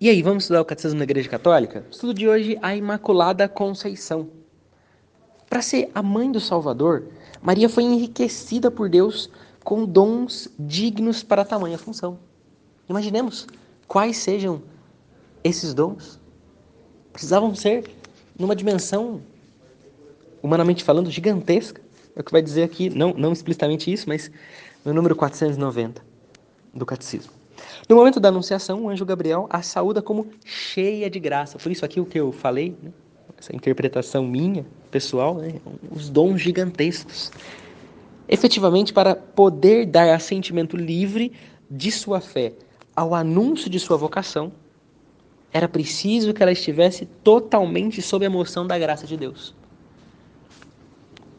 E aí, vamos estudar o Catecismo da Igreja Católica? O estudo de hoje, a Imaculada Conceição. Para ser a mãe do Salvador, Maria foi enriquecida por Deus com dons dignos para tamanha função. Imaginemos quais sejam esses dons. Precisavam ser numa dimensão, humanamente falando, gigantesca. É o que vai dizer aqui, não, não explicitamente isso, mas no número 490 do Catecismo. No momento da anunciação, o anjo Gabriel a saúda como cheia de graça. Por isso aqui o que eu falei, né? essa interpretação minha, pessoal, né? os dons gigantescos. Efetivamente, para poder dar assentimento livre de sua fé ao anúncio de sua vocação, era preciso que ela estivesse totalmente sob a emoção da graça de Deus.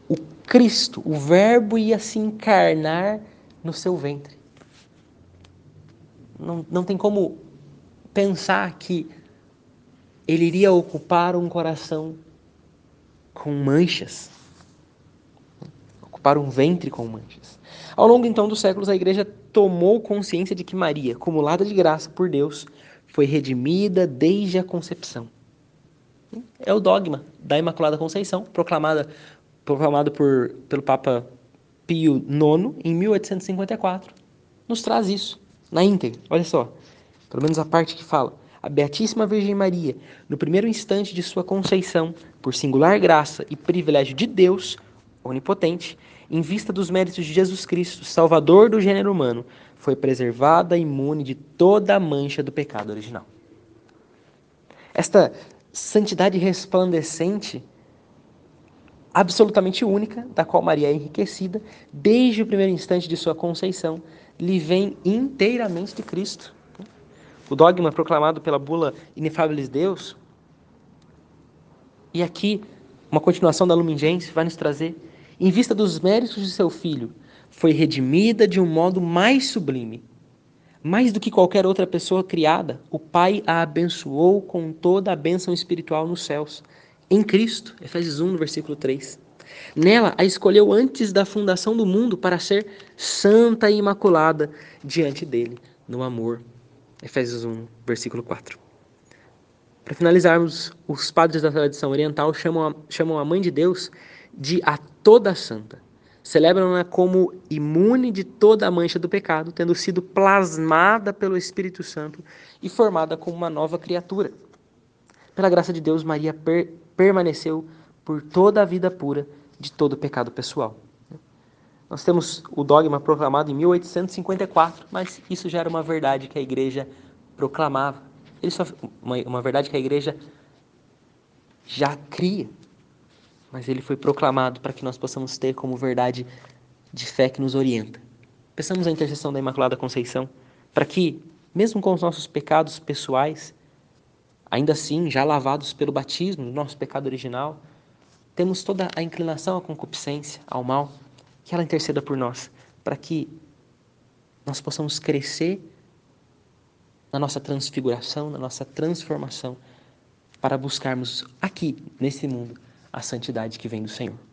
O Cristo, o Verbo, ia se encarnar no seu ventre não, não tem como pensar que ele iria ocupar um coração com manchas, ocupar um ventre com manchas. Ao longo então dos séculos, a igreja tomou consciência de que Maria, acumulada de graça por Deus, foi redimida desde a concepção. É o dogma da Imaculada Conceição, proclamada, proclamado por, pelo Papa Pio IX em 1854. Nos traz isso na íntegra. Olha só, pelo menos a parte que fala. A Beatíssima Virgem Maria, no primeiro instante de sua conceição, por singular graça e privilégio de Deus, onipotente, em vista dos méritos de Jesus Cristo, Salvador do gênero humano, foi preservada imune de toda a mancha do pecado original. Esta santidade resplandecente, absolutamente única, da qual Maria é enriquecida, desde o primeiro instante de sua conceição, lhe vem inteiramente de Cristo. O dogma proclamado pela bula Inefabilis Deus, e aqui uma continuação da Lumen Gentium vai nos trazer, em vista dos méritos de seu filho, foi redimida de um modo mais sublime. Mais do que qualquer outra pessoa criada, o Pai a abençoou com toda a bênção espiritual nos céus. Em Cristo, Efésios 1, no versículo 3. Nela a escolheu antes da fundação do mundo para ser santa e imaculada diante dele, no amor. Efésios 1, versículo 4. Para finalizarmos, os padres da tradição oriental chamam a, chamam a Mãe de Deus de a toda santa. Celebram-na como imune de toda a mancha do pecado, tendo sido plasmada pelo Espírito Santo e formada como uma nova criatura. Pela graça de Deus, Maria per permaneceu por toda a vida pura de todo pecado pessoal. Nós temos o dogma proclamado em 1854, mas isso já era uma verdade que a igreja proclamava. Ele uma, uma verdade que a igreja já cria, mas ele foi proclamado para que nós possamos ter como verdade de fé que nos orienta. Pensamos a intercessão da Imaculada Conceição para que, mesmo com os nossos pecados pessoais, ainda assim já lavados pelo batismo do nosso pecado original, temos toda a inclinação à concupiscência, ao mal, que ela interceda por nós, para que nós possamos crescer na nossa transfiguração, na nossa transformação, para buscarmos aqui, nesse mundo, a santidade que vem do Senhor.